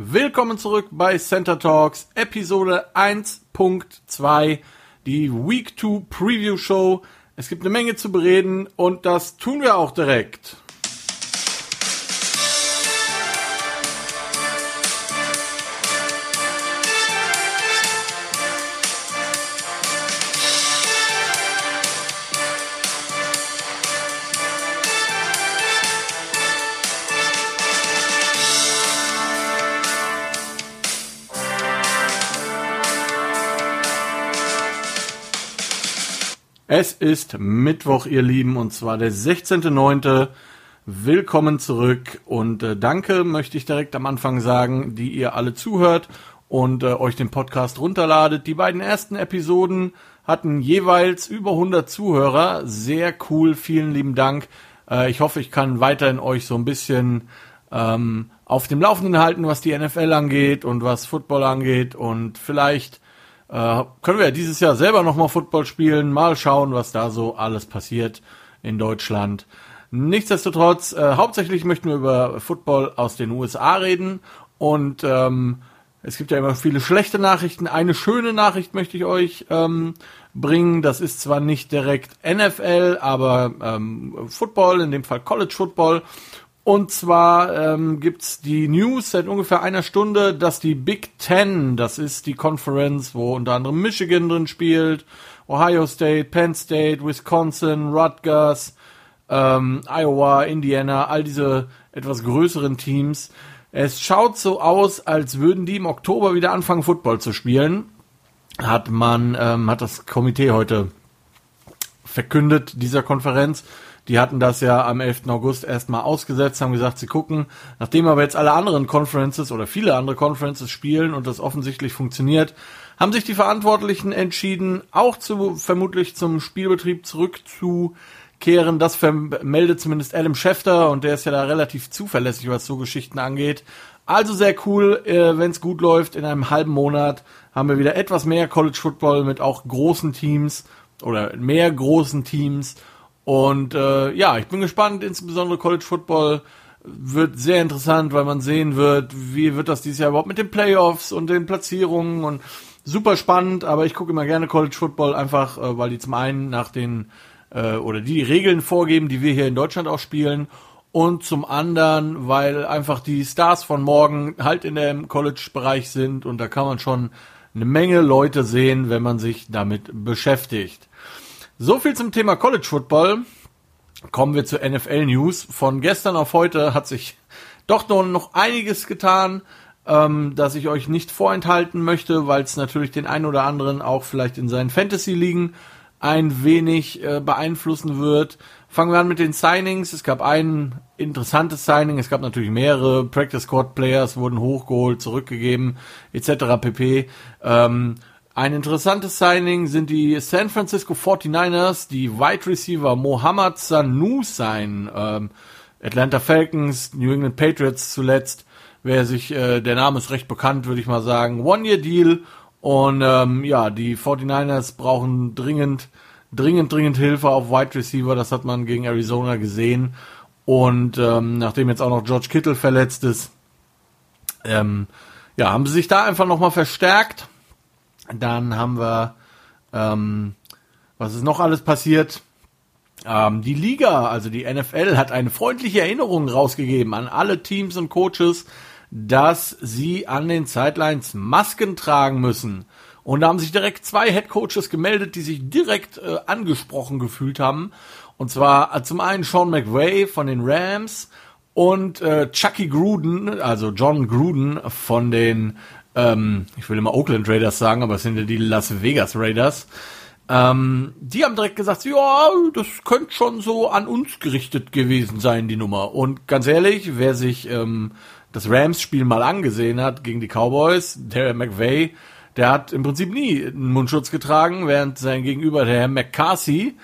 Willkommen zurück bei Center Talks, Episode 1.2, die Week 2 Preview Show. Es gibt eine Menge zu bereden und das tun wir auch direkt. Es ist Mittwoch, ihr Lieben, und zwar der 16.09. Willkommen zurück und äh, danke möchte ich direkt am Anfang sagen, die ihr alle zuhört und äh, euch den Podcast runterladet. Die beiden ersten Episoden hatten jeweils über 100 Zuhörer. Sehr cool, vielen lieben Dank. Äh, ich hoffe, ich kann weiterhin euch so ein bisschen ähm, auf dem Laufenden halten, was die NFL angeht und was Football angeht und vielleicht äh, können wir ja dieses Jahr selber nochmal Football spielen, mal schauen, was da so alles passiert in Deutschland. Nichtsdestotrotz, äh, hauptsächlich möchten wir über Football aus den USA reden und ähm, es gibt ja immer viele schlechte Nachrichten. Eine schöne Nachricht möchte ich euch ähm, bringen. Das ist zwar nicht direkt NFL, aber ähm, Football, in dem Fall College Football. Und zwar ähm, gibt die News seit ungefähr einer Stunde, dass die Big Ten, das ist die Conference, wo unter anderem Michigan drin spielt, Ohio State, Penn State, Wisconsin, Rutgers, ähm, Iowa, Indiana, all diese etwas größeren Teams. Es schaut so aus, als würden die im Oktober wieder anfangen, Football zu spielen. Hat man, ähm, hat das Komitee heute verkündet, dieser Konferenz. Die hatten das ja am 11. August erstmal ausgesetzt, haben gesagt, sie gucken, nachdem aber jetzt alle anderen Conferences oder viele andere Conferences spielen und das offensichtlich funktioniert, haben sich die Verantwortlichen entschieden, auch zu, vermutlich zum Spielbetrieb zurückzukehren. Das meldet zumindest Adam Schefter und der ist ja da relativ zuverlässig, was so Geschichten angeht. Also sehr cool, äh, wenn es gut läuft. In einem halben Monat haben wir wieder etwas mehr College Football mit auch großen Teams oder mehr großen Teams und äh, ja, ich bin gespannt, insbesondere College Football wird sehr interessant, weil man sehen wird, wie wird das dieses Jahr überhaupt mit den Playoffs und den Platzierungen und super spannend, aber ich gucke immer gerne College Football einfach, äh, weil die zum einen nach den äh, oder die Regeln vorgeben, die wir hier in Deutschland auch spielen. Und zum anderen, weil einfach die Stars von morgen halt in dem College-Bereich sind. Und da kann man schon eine Menge Leute sehen, wenn man sich damit beschäftigt. So viel zum Thema College Football. Kommen wir zur NFL News. Von gestern auf heute hat sich doch noch einiges getan, ähm, das ich euch nicht vorenthalten möchte, weil es natürlich den einen oder anderen auch vielleicht in seinen Fantasy-Ligen ein wenig äh, beeinflussen wird. Fangen wir an mit den Signings. Es gab ein interessantes Signing, es gab natürlich mehrere. Practice Squad Players wurden hochgeholt, zurückgegeben, etc. pp. Ähm, ein interessantes Signing sind die San Francisco 49ers, die Wide Receiver Mohamed Sanu sein, ähm, Atlanta Falcons, New England Patriots zuletzt. Wer sich, äh, der Name ist recht bekannt, würde ich mal sagen. One-Year-Deal. Und ähm, ja, die 49ers brauchen dringend, dringend, dringend Hilfe auf Wide Receiver. Das hat man gegen Arizona gesehen. Und ähm, nachdem jetzt auch noch George Kittle verletzt ist, ähm, ja, haben sie sich da einfach nochmal verstärkt dann haben wir, ähm, was ist noch alles passiert? Ähm, die Liga, also die NFL, hat eine freundliche Erinnerung rausgegeben an alle Teams und Coaches, dass sie an den Sidelines Masken tragen müssen. Und da haben sich direkt zwei Head Coaches gemeldet, die sich direkt äh, angesprochen gefühlt haben. Und zwar äh, zum einen Sean McVay von den Rams und äh, Chucky Gruden, also John Gruden von den ähm, ich will immer Oakland Raiders sagen, aber es sind ja die Las Vegas Raiders. Ähm, die haben direkt gesagt, ja, das könnte schon so an uns gerichtet gewesen sein, die Nummer. Und ganz ehrlich, wer sich ähm, das Rams-Spiel mal angesehen hat gegen die Cowboys, der McVay, der hat im Prinzip nie einen Mundschutz getragen, während sein Gegenüber, der Herr McCarthy,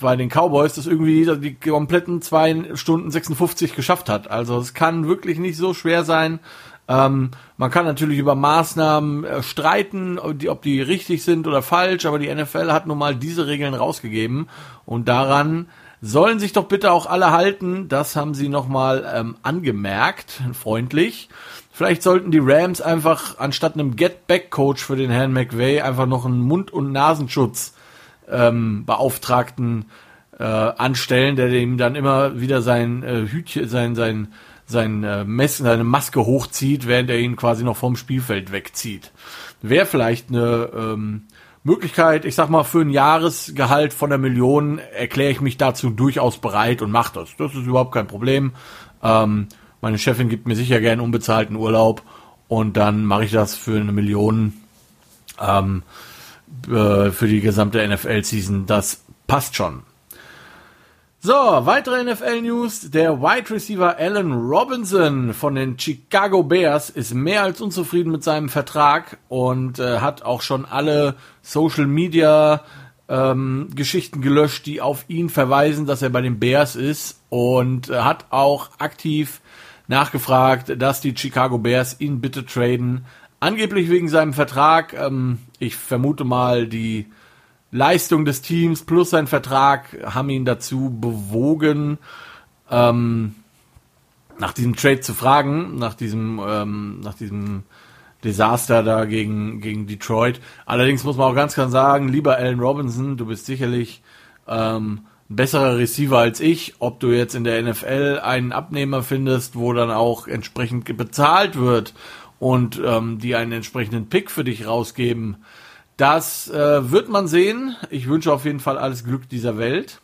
bei den Cowboys das irgendwie die kompletten zwei Stunden 56 geschafft hat. Also es kann wirklich nicht so schwer sein, ähm, man kann natürlich über Maßnahmen äh, streiten, ob die, ob die richtig sind oder falsch, aber die NFL hat nun mal diese Regeln rausgegeben und daran sollen sich doch bitte auch alle halten. Das haben sie nochmal ähm, angemerkt, freundlich. Vielleicht sollten die Rams einfach anstatt einem Get-Back-Coach für den Herrn McVay einfach noch einen Mund- und Nasenschutz ähm, Beauftragten äh, anstellen, der dem dann immer wieder sein äh, Hütchen, sein, sein, sein äh, Mess, seine Maske hochzieht, während er ihn quasi noch vom Spielfeld wegzieht. Wäre vielleicht eine ähm, Möglichkeit, ich sag mal, für ein Jahresgehalt von der Million erkläre ich mich dazu durchaus bereit und mache das. Das ist überhaupt kein Problem. Ähm, meine Chefin gibt mir sicher gern unbezahlten Urlaub und dann mache ich das für eine Million ähm, äh, für die gesamte NFL-Season. Das passt schon. So, weitere NFL-News. Der Wide Receiver Allen Robinson von den Chicago Bears ist mehr als unzufrieden mit seinem Vertrag und äh, hat auch schon alle Social Media ähm, Geschichten gelöscht, die auf ihn verweisen, dass er bei den Bears ist und äh, hat auch aktiv nachgefragt, dass die Chicago Bears ihn bitte traden. Angeblich wegen seinem Vertrag. Ähm, ich vermute mal, die Leistung des Teams plus sein Vertrag haben ihn dazu bewogen, ähm, nach diesem Trade zu fragen, nach diesem, ähm, nach diesem Desaster da gegen, gegen Detroit. Allerdings muss man auch ganz klar sagen, lieber Allen Robinson, du bist sicherlich ähm, ein besserer Receiver als ich. Ob du jetzt in der NFL einen Abnehmer findest, wo dann auch entsprechend bezahlt wird und ähm, die einen entsprechenden Pick für dich rausgeben, das äh, wird man sehen. Ich wünsche auf jeden Fall alles Glück dieser Welt.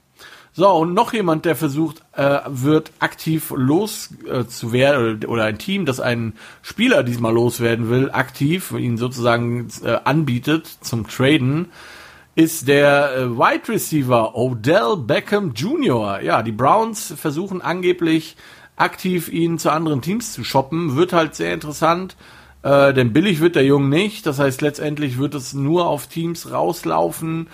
So, und noch jemand, der versucht, äh, wird aktiv loszuwerden, äh, oder ein Team, das einen Spieler diesmal loswerden will, aktiv, ihn sozusagen äh, anbietet zum Traden, ist der äh, Wide Receiver Odell Beckham Jr. Ja, die Browns versuchen angeblich aktiv ihn zu anderen Teams zu shoppen. Wird halt sehr interessant. Äh, denn billig wird der Jung nicht. Das heißt, letztendlich wird es nur auf Teams rauslaufen,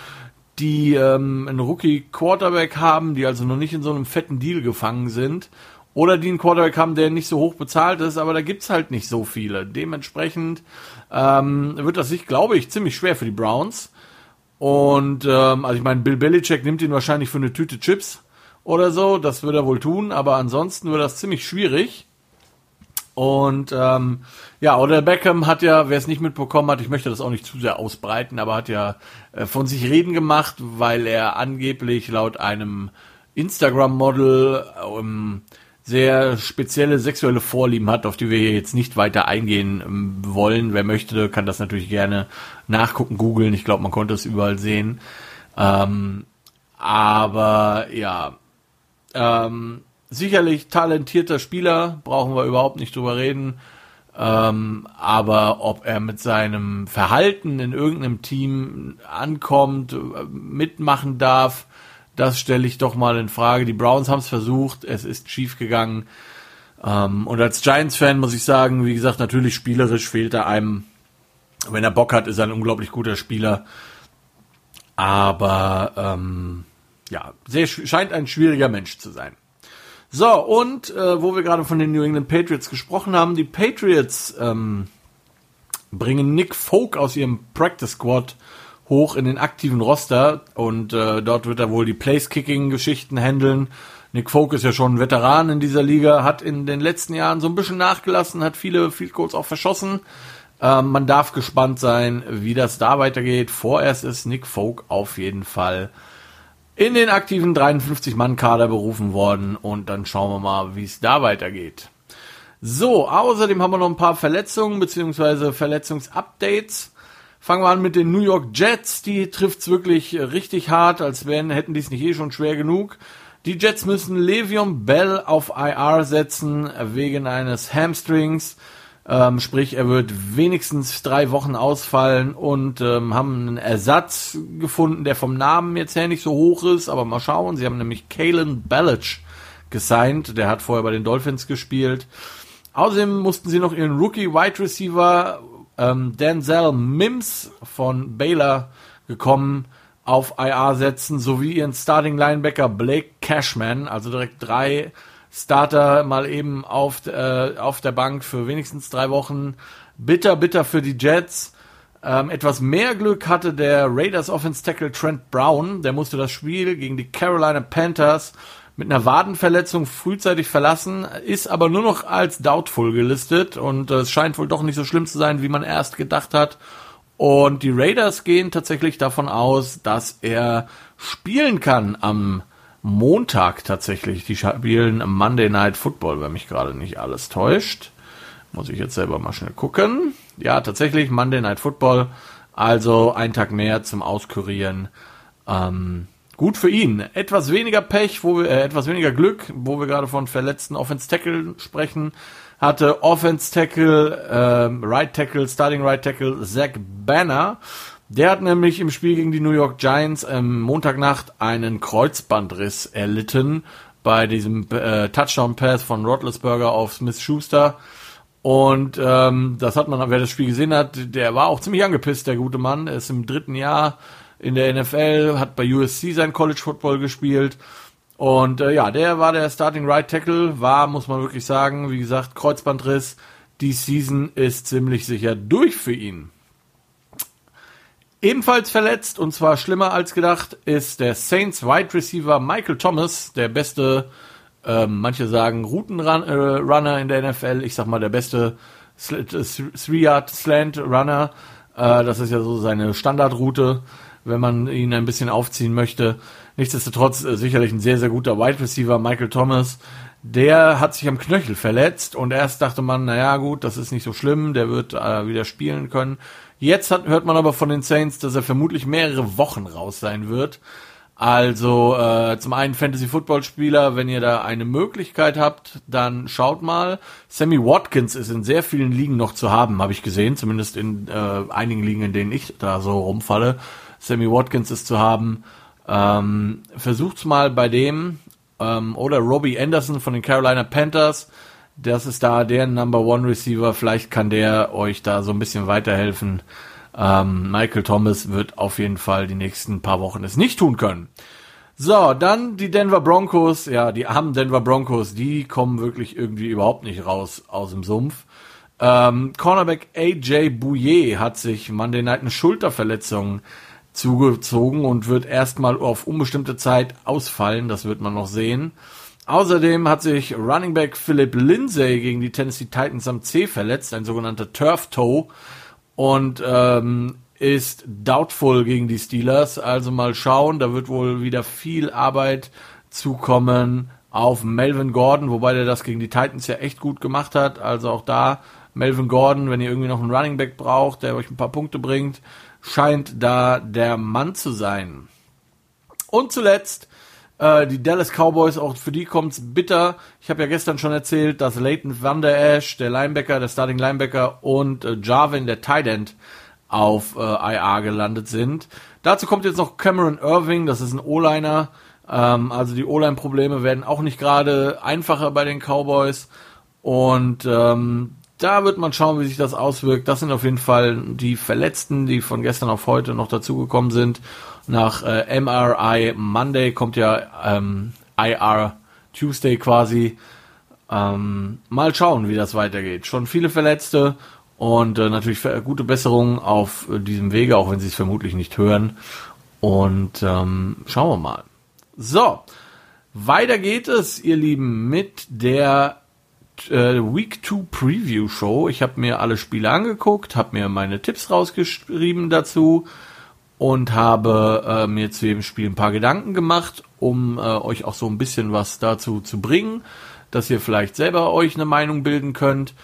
die ähm, einen Rookie-Quarterback haben, die also noch nicht in so einem fetten Deal gefangen sind. Oder die einen Quarterback haben, der nicht so hoch bezahlt ist, aber da gibt's halt nicht so viele. Dementsprechend ähm, wird das sich, glaube ich, ziemlich schwer für die Browns. Und ähm, also ich meine, Bill Belichick nimmt ihn wahrscheinlich für eine Tüte Chips oder so, das wird er wohl tun, aber ansonsten wird das ziemlich schwierig. Und ähm, ja, oder Beckham hat ja, wer es nicht mitbekommen hat, ich möchte das auch nicht zu sehr ausbreiten, aber hat ja äh, von sich reden gemacht, weil er angeblich laut einem Instagram-Model ähm, sehr spezielle sexuelle Vorlieben hat, auf die wir hier jetzt nicht weiter eingehen ähm, wollen. Wer möchte, kann das natürlich gerne nachgucken, googeln. Ich glaube, man konnte es überall sehen. Ähm, aber ja, ähm, sicherlich talentierter Spieler, brauchen wir überhaupt nicht drüber reden. Ähm, aber ob er mit seinem Verhalten in irgendeinem Team ankommt, mitmachen darf, das stelle ich doch mal in Frage. Die Browns haben es versucht, es ist schief gegangen. Ähm, und als Giants-Fan muss ich sagen, wie gesagt, natürlich spielerisch fehlt er einem. Wenn er Bock hat, ist er ein unglaublich guter Spieler. Aber ähm, ja, sehr, scheint ein schwieriger Mensch zu sein. So, und äh, wo wir gerade von den New England Patriots gesprochen haben, die Patriots ähm, bringen Nick Folk aus ihrem Practice Squad hoch in den aktiven Roster und äh, dort wird er wohl die Place-Kicking-Geschichten handeln. Nick Folk ist ja schon ein Veteran in dieser Liga, hat in den letzten Jahren so ein bisschen nachgelassen, hat viele Field Goals auch verschossen. Ähm, man darf gespannt sein, wie das da weitergeht. Vorerst ist Nick Folk auf jeden Fall in den aktiven 53-Mann-Kader berufen worden und dann schauen wir mal, wie es da weitergeht. So, außerdem haben wir noch ein paar Verletzungen bzw. Verletzungsupdates. Fangen wir an mit den New York Jets. Die trifft's wirklich richtig hart, als wären, hätten die es nicht eh schon schwer genug. Die Jets müssen Le'Veon Bell auf IR setzen wegen eines Hamstrings. Ähm, sprich, er wird wenigstens drei Wochen ausfallen und ähm, haben einen Ersatz gefunden, der vom Namen jetzt her nicht so hoch ist, aber mal schauen. Sie haben nämlich Kalen Ballage gesigned, der hat vorher bei den Dolphins gespielt. Außerdem mussten sie noch ihren Rookie Wide Receiver ähm, Denzel Mims von Baylor gekommen auf IR setzen, sowie ihren Starting Linebacker Blake Cashman, also direkt drei Starter mal eben auf, äh, auf der Bank für wenigstens drei Wochen. Bitter, bitter für die Jets. Ähm, etwas mehr Glück hatte der Raiders Offense Tackle Trent Brown. Der musste das Spiel gegen die Carolina Panthers mit einer Wadenverletzung frühzeitig verlassen, ist aber nur noch als doubtful gelistet und äh, es scheint wohl doch nicht so schlimm zu sein, wie man erst gedacht hat. Und die Raiders gehen tatsächlich davon aus, dass er spielen kann am Montag tatsächlich. Die spielen Monday Night Football, wenn mich gerade nicht alles täuscht. Muss ich jetzt selber mal schnell gucken. Ja, tatsächlich Monday Night Football. Also ein Tag mehr zum Auskurieren. Ähm, Gut für ihn. Etwas weniger Pech, wo wir, äh, etwas weniger Glück, wo wir gerade von verletzten Offense Tackle sprechen, hatte Offense Tackle, äh, Right Tackle, Starting Right Tackle Zach Banner. Der hat nämlich im Spiel gegen die New York Giants ähm, Montagnacht einen Kreuzbandriss erlitten bei diesem äh, Touchdown Pass von Roethlisberger auf Smith Schuster. Und ähm, das hat man, wer das Spiel gesehen hat, der war auch ziemlich angepisst, der gute Mann. Er ist im dritten Jahr in der NFL, hat bei USC sein College Football gespielt. Und äh, ja, der war der Starting Right Tackle, war, muss man wirklich sagen, wie gesagt, Kreuzbandriss. Die Season ist ziemlich sicher durch für ihn. Ebenfalls verletzt, und zwar schlimmer als gedacht, ist der Saints Wide Receiver Michael Thomas, der beste, äh, manche sagen Routenrunner äh, in der NFL, ich sag mal der beste Three-Yard Slant Runner. Äh, das ist ja so seine Standardroute wenn man ihn ein bisschen aufziehen möchte. Nichtsdestotrotz äh, sicherlich ein sehr, sehr guter Wide Receiver, Michael Thomas. Der hat sich am Knöchel verletzt und erst dachte man, naja gut, das ist nicht so schlimm, der wird äh, wieder spielen können. Jetzt hat, hört man aber von den Saints, dass er vermutlich mehrere Wochen raus sein wird. Also äh, zum einen Fantasy Football Spieler, wenn ihr da eine Möglichkeit habt, dann schaut mal. Sammy Watkins ist in sehr vielen Ligen noch zu haben, habe ich gesehen, zumindest in äh, einigen Ligen, in denen ich da so rumfalle. Sammy Watkins ist zu haben. Ähm, versucht's mal bei dem ähm, oder Robbie Anderson von den Carolina Panthers. Das ist da der Number One Receiver. Vielleicht kann der euch da so ein bisschen weiterhelfen. Ähm, Michael Thomas wird auf jeden Fall die nächsten paar Wochen es nicht tun können. So, dann die Denver Broncos. Ja, die armen Denver Broncos, die kommen wirklich irgendwie überhaupt nicht raus aus dem Sumpf. Ähm, Cornerback AJ Bouye hat sich Monday Night eine Schulterverletzung zugezogen und wird erstmal auf unbestimmte Zeit ausfallen. Das wird man noch sehen. Außerdem hat sich Running Back Philip Lindsay gegen die Tennessee Titans am C verletzt, ein sogenannter Turf Toe, und ähm, ist doubtful gegen die Steelers. Also mal schauen, da wird wohl wieder viel Arbeit zukommen auf Melvin Gordon, wobei der das gegen die Titans ja echt gut gemacht hat. Also auch da Melvin Gordon, wenn ihr irgendwie noch einen Running Back braucht, der euch ein paar Punkte bringt, scheint da der Mann zu sein. Und zuletzt äh, die Dallas Cowboys, auch für die kommt's bitter. Ich habe ja gestern schon erzählt, dass Leighton Van Der Esch, der Linebacker, der Starting Linebacker und äh, Jarvin, der Tight End, auf äh, IA gelandet sind. Dazu kommt jetzt noch Cameron Irving, das ist ein O-Liner. Ähm, also die O-Line-Probleme werden auch nicht gerade einfacher bei den Cowboys. Und ähm, da wird man schauen, wie sich das auswirkt. Das sind auf jeden Fall die Verletzten, die von gestern auf heute noch dazugekommen sind. Nach äh, MRI Monday kommt ja ähm, IR Tuesday quasi. Ähm, mal schauen, wie das weitergeht. Schon viele Verletzte und äh, natürlich gute Besserung auf äh, diesem Wege, auch wenn sie es vermutlich nicht hören. Und ähm, schauen wir mal. So, weiter geht es, ihr Lieben, mit der äh, Week 2 Preview Show. Ich habe mir alle Spiele angeguckt, habe mir meine Tipps rausgeschrieben dazu und habe äh, mir zu jedem Spiel ein paar Gedanken gemacht, um äh, euch auch so ein bisschen was dazu zu bringen, dass ihr vielleicht selber euch eine Meinung bilden könnt.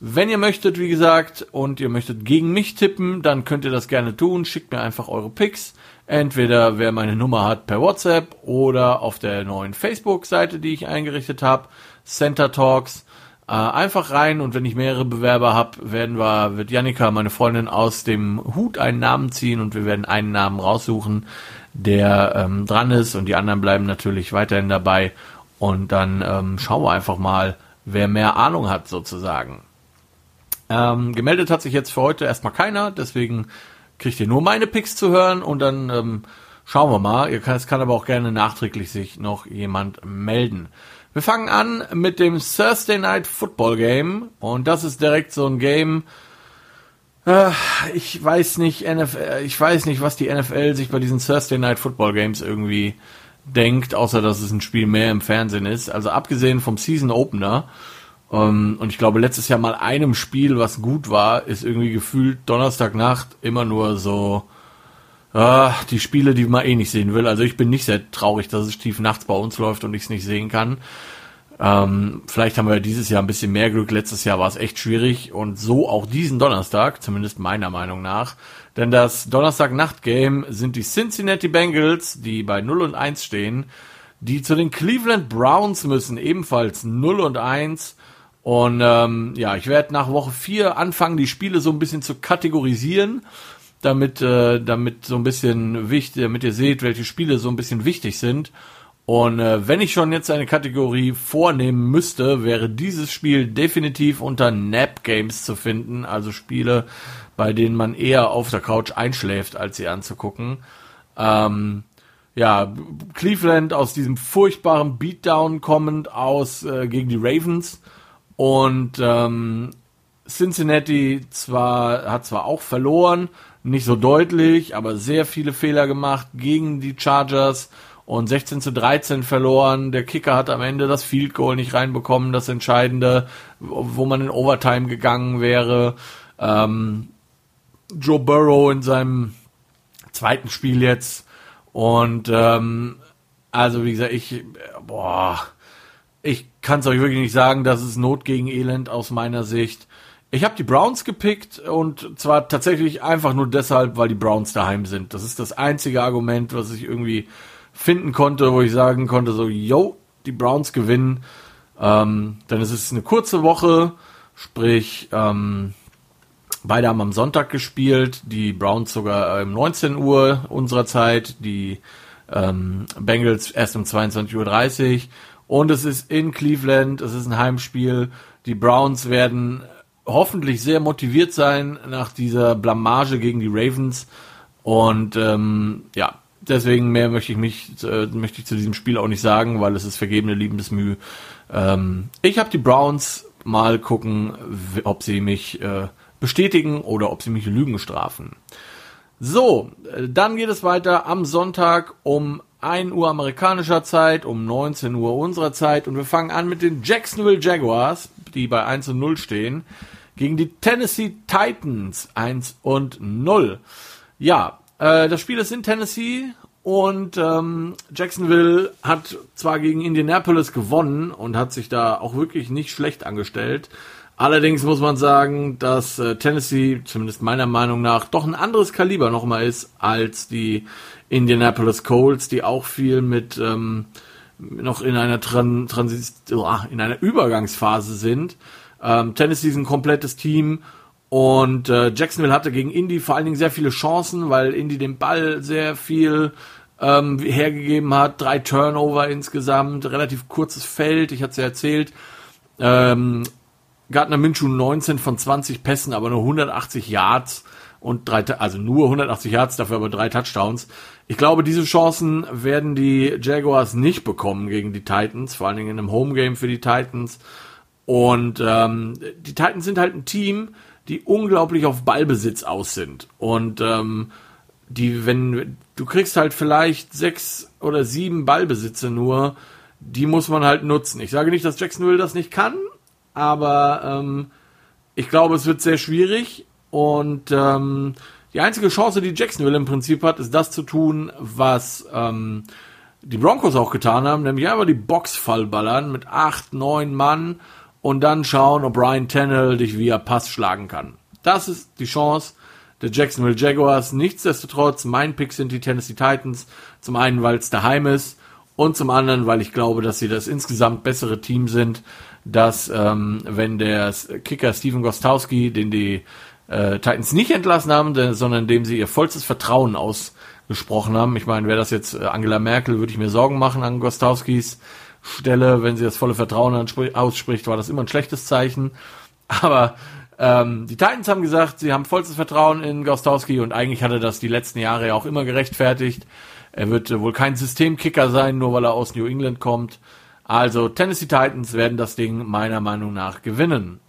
Wenn ihr möchtet, wie gesagt, und ihr möchtet gegen mich tippen, dann könnt ihr das gerne tun. Schickt mir einfach eure Picks. Entweder wer meine Nummer hat per WhatsApp oder auf der neuen Facebook-Seite, die ich eingerichtet habe, Center Talks. Äh, einfach rein und wenn ich mehrere Bewerber habe, werden wir, wird Janika, meine Freundin, aus dem Hut einen Namen ziehen und wir werden einen Namen raussuchen, der ähm, dran ist und die anderen bleiben natürlich weiterhin dabei und dann ähm, schauen wir einfach mal, wer mehr Ahnung hat sozusagen. Ähm, gemeldet hat sich jetzt für heute erstmal keiner, deswegen kriegt ihr nur meine Picks zu hören und dann ähm, schauen wir mal. Ihr kann, es kann aber auch gerne nachträglich sich noch jemand melden. Wir fangen an mit dem Thursday Night Football Game und das ist direkt so ein Game. Äh, ich weiß nicht, NFL, ich weiß nicht, was die NFL sich bei diesen Thursday Night Football Games irgendwie denkt, außer dass es ein Spiel mehr im Fernsehen ist. Also abgesehen vom Season Opener, ähm, und ich glaube letztes Jahr mal einem Spiel, was gut war, ist irgendwie gefühlt Donnerstagnacht immer nur so äh, die Spiele, die man eh nicht sehen will. Also ich bin nicht sehr traurig, dass es tief nachts bei uns läuft und ich es nicht sehen kann. Ähm, vielleicht haben wir dieses Jahr ein bisschen mehr Glück. Letztes Jahr war es echt schwierig und so auch diesen Donnerstag, zumindest meiner Meinung nach. Denn das Donnerstag-Nacht-Game sind die Cincinnati Bengals, die bei 0 und 1 stehen, die zu den Cleveland Browns müssen, ebenfalls 0 und 1. Und ähm, ja, ich werde nach Woche 4 anfangen, die Spiele so ein bisschen zu kategorisieren, damit, äh, damit so ein bisschen wichtig, damit ihr seht, welche Spiele so ein bisschen wichtig sind. Und äh, wenn ich schon jetzt eine Kategorie vornehmen müsste, wäre dieses Spiel definitiv unter Nap Games zu finden, also Spiele, bei denen man eher auf der Couch einschläft, als sie anzugucken. Ähm, ja, Cleveland aus diesem furchtbaren Beatdown kommend aus äh, gegen die Ravens und ähm, Cincinnati zwar hat zwar auch verloren, nicht so deutlich, aber sehr viele Fehler gemacht gegen die Chargers und 16 zu 13 verloren. Der Kicker hat am Ende das Field Goal nicht reinbekommen, das Entscheidende, wo man in Overtime gegangen wäre. Ähm, Joe Burrow in seinem zweiten Spiel jetzt. Und ähm, also wie gesagt, ich boah, ich kann es euch wirklich nicht sagen, das ist Not gegen Elend aus meiner Sicht. Ich habe die Browns gepickt und zwar tatsächlich einfach nur deshalb, weil die Browns daheim sind. Das ist das einzige Argument, was ich irgendwie finden konnte, wo ich sagen konnte, so, yo, die Browns gewinnen. Ähm, denn es ist eine kurze Woche, sprich, ähm, beide haben am Sonntag gespielt, die Browns sogar um 19 Uhr unserer Zeit, die ähm, Bengals erst um 22.30 Uhr. Und es ist in Cleveland, es ist ein Heimspiel. Die Browns werden hoffentlich sehr motiviert sein nach dieser Blamage gegen die Ravens. Und ähm, ja, deswegen mehr möchte ich mich äh, möchte ich zu diesem Spiel auch nicht sagen, weil es ist vergebene Liebesmühe. Ähm, ich habe die Browns mal gucken, ob sie mich äh, bestätigen oder ob sie mich Lügen strafen. So, äh, dann geht es weiter am Sonntag um 1 Uhr amerikanischer Zeit, um 19 Uhr unserer Zeit und wir fangen an mit den Jacksonville Jaguars, die bei 1 und 0 stehen, gegen die Tennessee Titans 1 und 0. Ja, äh, das Spiel ist in Tennessee und ähm, Jacksonville hat zwar gegen Indianapolis gewonnen und hat sich da auch wirklich nicht schlecht angestellt. Allerdings muss man sagen, dass äh, Tennessee, zumindest meiner Meinung nach, doch ein anderes Kaliber nochmal ist als die Indianapolis Colts, die auch viel mit ähm, noch in einer Tran Transis in einer Übergangsphase sind. Ähm, Tennessee ist ein komplettes Team und äh, Jacksonville hatte gegen Indy vor allen Dingen sehr viele Chancen, weil Indy den Ball sehr viel ähm, hergegeben hat. Drei Turnover insgesamt, relativ kurzes Feld, ich hatte es ja erzählt. Ähm, Gardner Minshew 19 von 20 Pässen, aber nur 180 Yards und drei, also nur 180 Yards, dafür aber drei Touchdowns. Ich glaube, diese Chancen werden die Jaguars nicht bekommen gegen die Titans, vor allen Dingen in einem Homegame für die Titans. Und ähm, die Titans sind halt ein Team, die unglaublich auf Ballbesitz aus sind. Und ähm, die, wenn, du kriegst halt vielleicht sechs oder sieben Ballbesitze nur, die muss man halt nutzen. Ich sage nicht, dass Jacksonville das nicht kann, aber ähm, ich glaube, es wird sehr schwierig. Und ähm, die einzige Chance, die Jacksonville im Prinzip hat, ist das zu tun, was ähm, die Broncos auch getan haben, nämlich einfach die Box vollballern mit acht, neun Mann und dann schauen, ob Brian Tannehill dich via Pass schlagen kann. Das ist die Chance der Jacksonville Jaguars. Nichtsdestotrotz, mein Pick sind die Tennessee Titans. Zum einen, weil es daheim ist und zum anderen, weil ich glaube, dass sie das insgesamt bessere Team sind, dass ähm, wenn der Kicker Steven Gostowski, den die äh, Titans nicht entlassen haben, sondern dem sie ihr vollstes Vertrauen ausgesprochen haben. Ich meine, wäre das jetzt äh, Angela Merkel, würde ich mir Sorgen machen an Gostowskis Stelle, wenn sie das volle Vertrauen ausspricht, war das immer ein schlechtes Zeichen. Aber ähm, die Titans haben gesagt, sie haben vollstes Vertrauen in Gostowski und eigentlich hat er das die letzten Jahre ja auch immer gerechtfertigt. Er wird äh, wohl kein Systemkicker sein, nur weil er aus New England kommt. Also Tennessee Titans werden das Ding meiner Meinung nach gewinnen.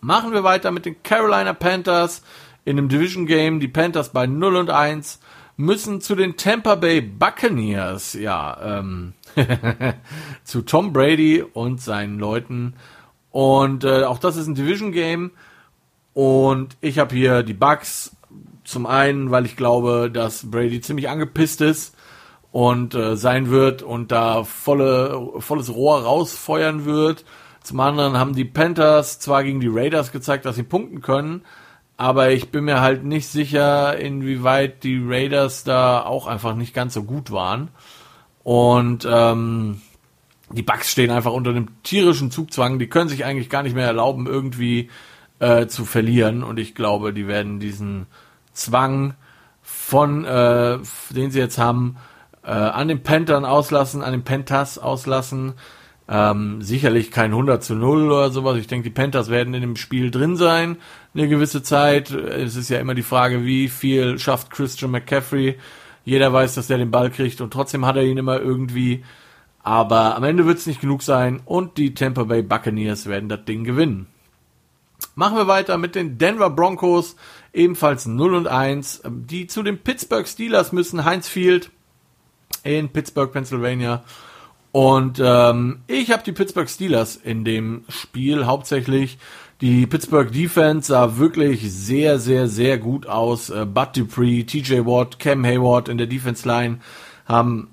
Machen wir weiter mit den Carolina Panthers in einem Division Game. Die Panthers bei 0 und 1 müssen zu den Tampa Bay Buccaneers, ja, ähm, zu Tom Brady und seinen Leuten. Und äh, auch das ist ein Division Game. Und ich habe hier die Bucks. Zum einen, weil ich glaube, dass Brady ziemlich angepisst ist und äh, sein wird und da volle, volles Rohr rausfeuern wird. Zum anderen haben die Panthers zwar gegen die Raiders gezeigt, dass sie punkten können, aber ich bin mir halt nicht sicher, inwieweit die Raiders da auch einfach nicht ganz so gut waren. Und ähm, die Bucks stehen einfach unter einem tierischen Zugzwang. Die können sich eigentlich gar nicht mehr erlauben, irgendwie äh, zu verlieren. Und ich glaube, die werden diesen Zwang von, äh, den sie jetzt haben, äh, an den Panthers auslassen, an den Panthers auslassen. Ähm, sicherlich kein 100 zu 0 oder sowas. Ich denke, die Panthers werden in dem Spiel drin sein, eine gewisse Zeit. Es ist ja immer die Frage, wie viel schafft Christian McCaffrey. Jeder weiß, dass der den Ball kriegt und trotzdem hat er ihn immer irgendwie. Aber am Ende wird es nicht genug sein und die Tampa Bay Buccaneers werden das Ding gewinnen. Machen wir weiter mit den Denver Broncos, ebenfalls 0 und 1, die zu den Pittsburgh Steelers müssen. Heinz Field in Pittsburgh, Pennsylvania. Und ähm, ich habe die Pittsburgh Steelers in dem Spiel hauptsächlich. Die Pittsburgh Defense sah wirklich sehr, sehr, sehr gut aus. Äh, Bud Dupree, TJ Watt, Cam Hayward in der Defense Line haben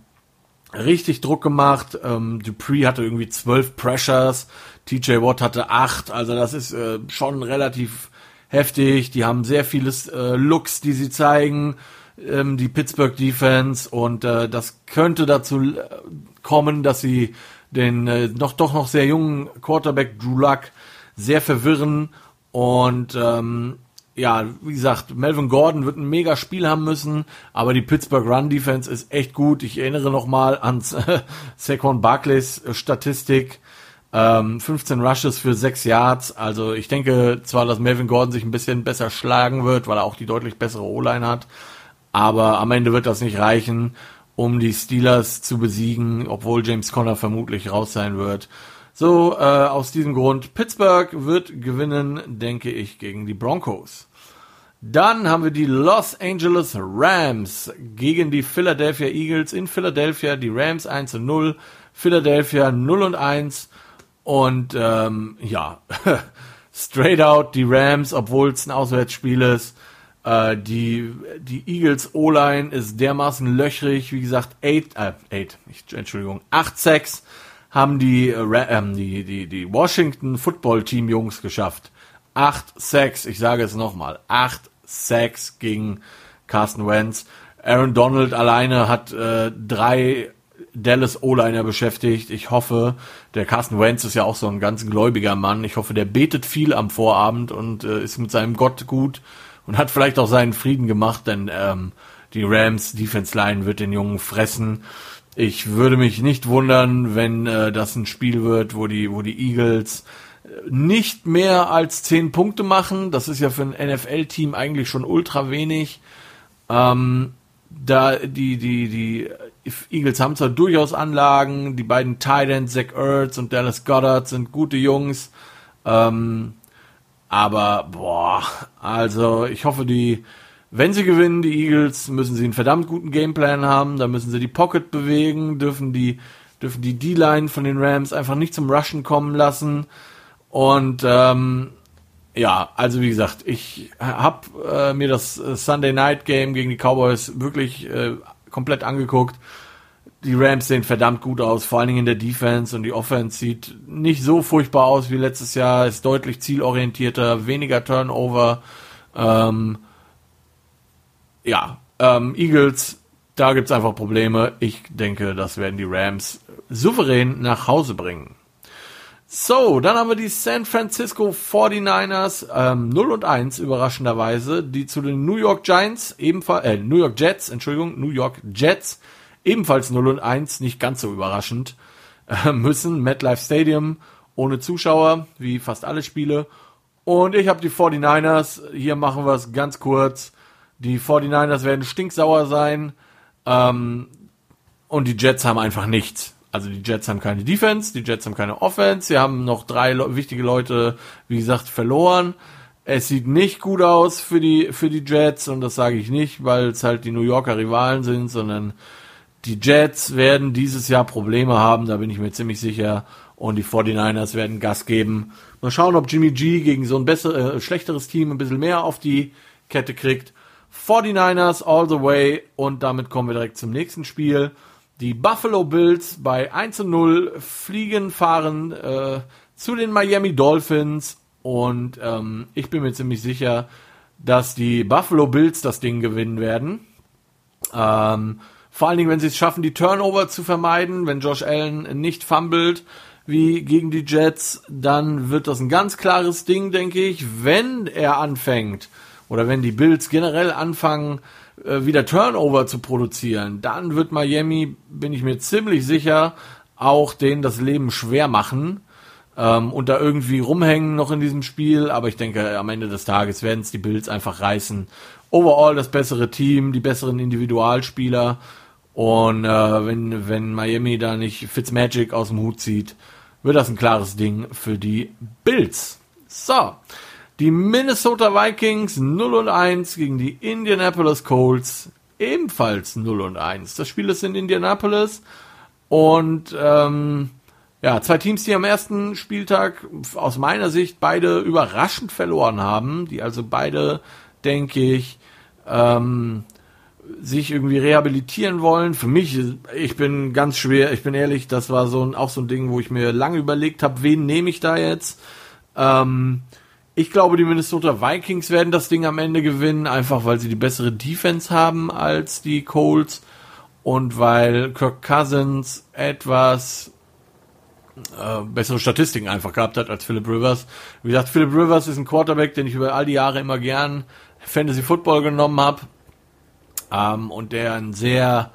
richtig Druck gemacht. Ähm, Dupree hatte irgendwie zwölf Pressures, TJ Watt hatte acht. Also das ist äh, schon relativ heftig. Die haben sehr vieles äh, Looks, die sie zeigen ähm, die Pittsburgh Defense und äh, das könnte dazu äh, kommen, dass sie den äh, noch doch noch sehr jungen Quarterback Drew Luck sehr verwirren und ähm, ja, wie gesagt, Melvin Gordon wird ein mega Spiel haben müssen, aber die Pittsburgh Run Defense ist echt gut. Ich erinnere nochmal an äh, Saquon Barclays Statistik. Ähm, 15 Rushes für 6 Yards. Also ich denke zwar, dass Melvin Gordon sich ein bisschen besser schlagen wird, weil er auch die deutlich bessere O-Line hat. Aber am Ende wird das nicht reichen, um die Steelers zu besiegen, obwohl James Conner vermutlich raus sein wird. So, äh, aus diesem Grund, Pittsburgh wird gewinnen, denke ich, gegen die Broncos. Dann haben wir die Los Angeles Rams gegen die Philadelphia Eagles in Philadelphia. Die Rams 1 und 0, Philadelphia 0 und 1. Und ähm, ja, straight out die Rams, obwohl es ein Auswärtsspiel ist. Äh, die, die Eagles O-Line ist dermaßen löchrig, wie gesagt, 8, äh, 8, Entschuldigung, 8 Sacks haben die, äh, äh, die, die, die Washington Football Team Jungs geschafft. 8 Sacks, ich sage es nochmal, 8 Sacks gegen Carsten Wentz. Aaron Donald alleine hat äh, drei Dallas O-Liner beschäftigt. Ich hoffe, der Carsten Wentz ist ja auch so ein ganz gläubiger Mann. Ich hoffe, der betet viel am Vorabend und äh, ist mit seinem Gott gut und hat vielleicht auch seinen Frieden gemacht, denn ähm, die Rams Defense Line wird den Jungen fressen. Ich würde mich nicht wundern, wenn äh, das ein Spiel wird, wo die, wo die Eagles äh, nicht mehr als zehn Punkte machen. Das ist ja für ein NFL-Team eigentlich schon ultra wenig. Ähm, da die, die, die Eagles haben zwar durchaus Anlagen, die beiden Titans, Zach Ertz und Dallas Goddard sind gute Jungs. Ähm, aber, boah, also ich hoffe, die, wenn sie gewinnen, die Eagles, müssen sie einen verdammt guten Gameplan haben. Da müssen sie die Pocket bewegen, dürfen die, dürfen die D-Line von den Rams einfach nicht zum Rushen kommen lassen. Und ähm, ja, also wie gesagt, ich habe äh, mir das Sunday Night Game gegen die Cowboys wirklich äh, komplett angeguckt die Rams sehen verdammt gut aus, vor allen Dingen in der Defense und die Offense sieht nicht so furchtbar aus wie letztes Jahr, ist deutlich zielorientierter, weniger Turnover. Ähm, ja, ähm, Eagles, da gibt's einfach Probleme. Ich denke, das werden die Rams souverän nach Hause bringen. So, dann haben wir die San Francisco 49ers, ähm, 0 und 1 überraschenderweise, die zu den New York Giants, ebenfalls, äh, New York Jets, Entschuldigung, New York Jets ebenfalls 0 und 1, nicht ganz so überraschend, äh, müssen. MetLife Stadium ohne Zuschauer, wie fast alle Spiele. Und ich habe die 49ers, hier machen wir es ganz kurz. Die 49ers werden stinksauer sein. Ähm, und die Jets haben einfach nichts. Also die Jets haben keine Defense, die Jets haben keine Offense, sie haben noch drei wichtige Leute, wie gesagt, verloren. Es sieht nicht gut aus für die, für die Jets und das sage ich nicht, weil es halt die New Yorker Rivalen sind, sondern die Jets werden dieses Jahr Probleme haben, da bin ich mir ziemlich sicher. Und die 49ers werden Gas geben. Mal schauen, ob Jimmy G gegen so ein besser, äh, schlechteres Team ein bisschen mehr auf die Kette kriegt. 49ers all the way. Und damit kommen wir direkt zum nächsten Spiel. Die Buffalo Bills bei 1 0 fliegen, fahren äh, zu den Miami Dolphins. Und ähm, ich bin mir ziemlich sicher, dass die Buffalo Bills das Ding gewinnen werden. Ähm, vor allen Dingen, wenn sie es schaffen, die Turnover zu vermeiden, wenn Josh Allen nicht fummelt wie gegen die Jets, dann wird das ein ganz klares Ding, denke ich. Wenn er anfängt oder wenn die Bills generell anfangen, äh, wieder Turnover zu produzieren, dann wird Miami, bin ich mir ziemlich sicher, auch denen das Leben schwer machen ähm, und da irgendwie rumhängen noch in diesem Spiel. Aber ich denke, am Ende des Tages werden es die Bills einfach reißen. Overall das bessere Team, die besseren Individualspieler. Und äh, wenn, wenn Miami da nicht Fitzmagic aus dem Hut zieht, wird das ein klares Ding für die Bills. So, die Minnesota Vikings 0 und 1 gegen die Indianapolis Colts ebenfalls 0 und 1. Das Spiel ist in Indianapolis und ähm, ja, zwei Teams, die am ersten Spieltag aus meiner Sicht beide überraschend verloren haben, die also beide, denke ich, ähm, sich irgendwie rehabilitieren wollen. Für mich, ich bin ganz schwer, ich bin ehrlich, das war so ein, auch so ein Ding, wo ich mir lange überlegt habe, wen nehme ich da jetzt. Ähm, ich glaube, die Minnesota Vikings werden das Ding am Ende gewinnen, einfach weil sie die bessere Defense haben als die Colts und weil Kirk Cousins etwas äh, bessere Statistiken einfach gehabt hat als Philip Rivers. Wie gesagt, Philip Rivers ist ein Quarterback, den ich über all die Jahre immer gern Fantasy Football genommen habe ähm, und der ein sehr,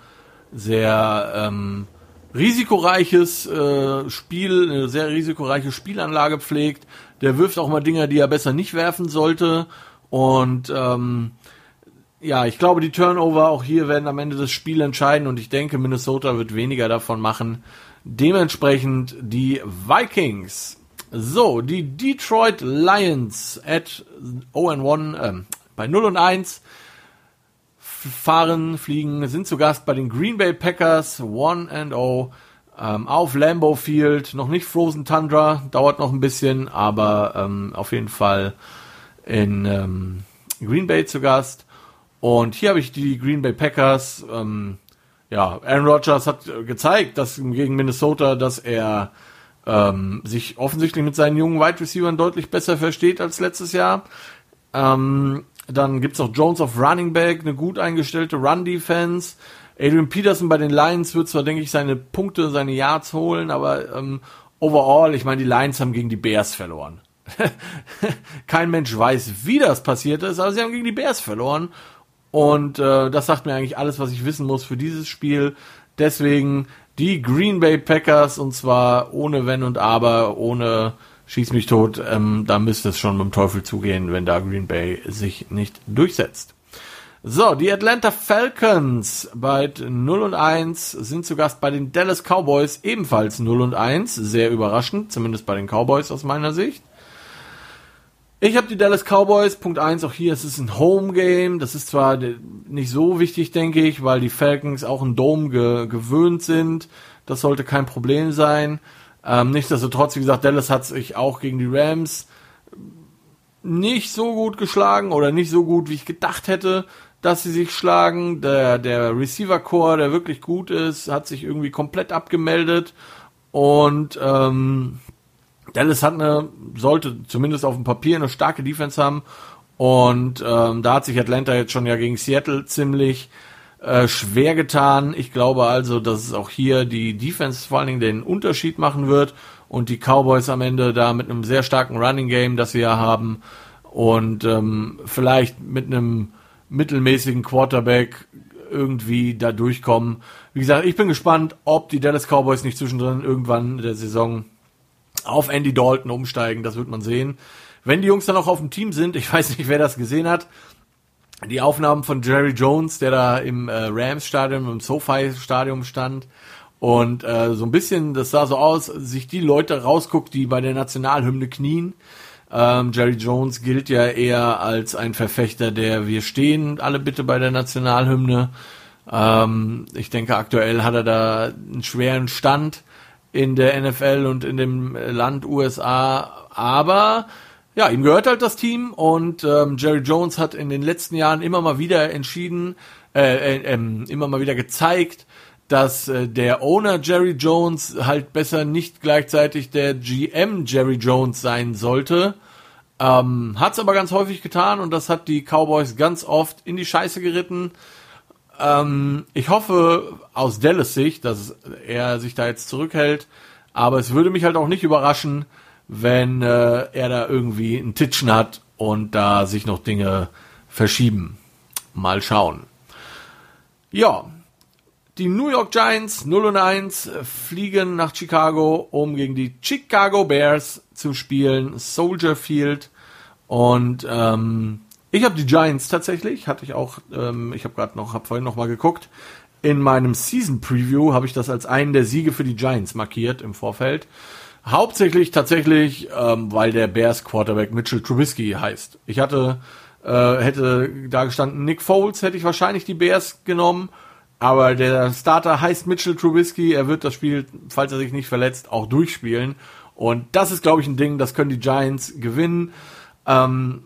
sehr ähm, risikoreiches äh, Spiel, eine sehr risikoreiche Spielanlage pflegt. Der wirft auch mal Dinger, die er besser nicht werfen sollte. Und ähm, ja, ich glaube, die Turnover auch hier werden am Ende das Spiel entscheiden und ich denke, Minnesota wird weniger davon machen. Dementsprechend die Vikings. So, die Detroit Lions at 0 1, äh, bei 0 und 1 fahren, fliegen, sind zu Gast bei den Green Bay Packers, 1 and 0 ähm, auf Lambeau Field. Noch nicht Frozen Tundra, dauert noch ein bisschen, aber ähm, auf jeden Fall in ähm, Green Bay zu Gast. Und hier habe ich die Green Bay Packers. Ähm, ja, Aaron Rodgers hat gezeigt, dass gegen Minnesota, dass er ähm, sich offensichtlich mit seinen jungen Wide Receivers deutlich besser versteht als letztes Jahr. Ähm, dann gibt's noch Jones of Running Back, eine gut eingestellte Run-Defense. Adrian Peterson bei den Lions wird zwar, denke ich, seine Punkte, seine Yards holen, aber ähm, overall, ich meine, die Lions haben gegen die Bears verloren. Kein Mensch weiß, wie das passiert ist, aber sie haben gegen die Bears verloren. Und äh, das sagt mir eigentlich alles, was ich wissen muss für dieses Spiel. Deswegen die Green Bay Packers und zwar ohne Wenn und Aber, ohne schieß mich tot, ähm, da müsste es schon mit dem Teufel zugehen, wenn da Green Bay sich nicht durchsetzt. So, die Atlanta Falcons bei 0 und 1 sind zu Gast bei den Dallas Cowboys ebenfalls 0 und 1. Sehr überraschend, zumindest bei den Cowboys aus meiner Sicht. Ich habe die Dallas Cowboys, Punkt 1, auch hier, es ist ein Home Game. Das ist zwar nicht so wichtig, denke ich, weil die Falcons auch ein Dome ge gewöhnt sind. Das sollte kein Problem sein. Ähm, nichtsdestotrotz, wie gesagt, Dallas hat sich auch gegen die Rams nicht so gut geschlagen oder nicht so gut, wie ich gedacht hätte, dass sie sich schlagen. Der, der Receiver-Core, der wirklich gut ist, hat sich irgendwie komplett abgemeldet. Und ähm, Dallas hat eine, sollte zumindest auf dem Papier eine starke Defense haben. Und ähm, da hat sich Atlanta jetzt schon ja gegen Seattle ziemlich äh, schwer getan. Ich glaube also, dass es auch hier die Defense vor allen Dingen den Unterschied machen wird und die Cowboys am Ende da mit einem sehr starken Running Game, das wir ja haben und ähm, vielleicht mit einem mittelmäßigen Quarterback irgendwie da durchkommen. Wie gesagt, ich bin gespannt, ob die Dallas Cowboys nicht zwischendrin irgendwann in der Saison auf Andy Dalton umsteigen. Das wird man sehen. Wenn die Jungs dann auch auf dem Team sind, ich weiß nicht, wer das gesehen hat, die Aufnahmen von Jerry Jones, der da im äh, Rams-Stadion, im SoFi-Stadion stand und äh, so ein bisschen, das sah so aus, sich die Leute rausguckt, die bei der Nationalhymne knien. Ähm, Jerry Jones gilt ja eher als ein Verfechter der Wir stehen alle bitte bei der Nationalhymne. Ähm, ich denke, aktuell hat er da einen schweren Stand in der NFL und in dem Land USA, aber ja, ihm gehört halt das Team und ähm, Jerry Jones hat in den letzten Jahren immer mal wieder entschieden, äh, äh, äh, immer mal wieder gezeigt, dass äh, der Owner Jerry Jones halt besser nicht gleichzeitig der GM Jerry Jones sein sollte. Ähm, hat's aber ganz häufig getan und das hat die Cowboys ganz oft in die Scheiße geritten. Ähm, ich hoffe aus Dallas Sicht, dass er sich da jetzt zurückhält, aber es würde mich halt auch nicht überraschen, wenn äh, er da irgendwie einen Titschen hat und da sich noch Dinge verschieben. Mal schauen. Ja, die New York Giants 0 und 1 fliegen nach Chicago, um gegen die Chicago Bears zu spielen. Soldier Field. Und ähm, ich habe die Giants tatsächlich, hatte ich auch, ähm, ich habe gerade noch, habe vorhin noch mal geguckt. In meinem Season Preview habe ich das als einen der Siege für die Giants markiert im Vorfeld. Hauptsächlich tatsächlich, ähm, weil der Bears Quarterback Mitchell Trubisky heißt. Ich hatte, äh, hätte da gestanden Nick Foles, hätte ich wahrscheinlich die Bears genommen aber der Starter heißt Mitchell Trubisky. Er wird das Spiel, falls er sich nicht verletzt, auch durchspielen. Und das ist, glaube ich, ein Ding, das können die Giants gewinnen. Ähm,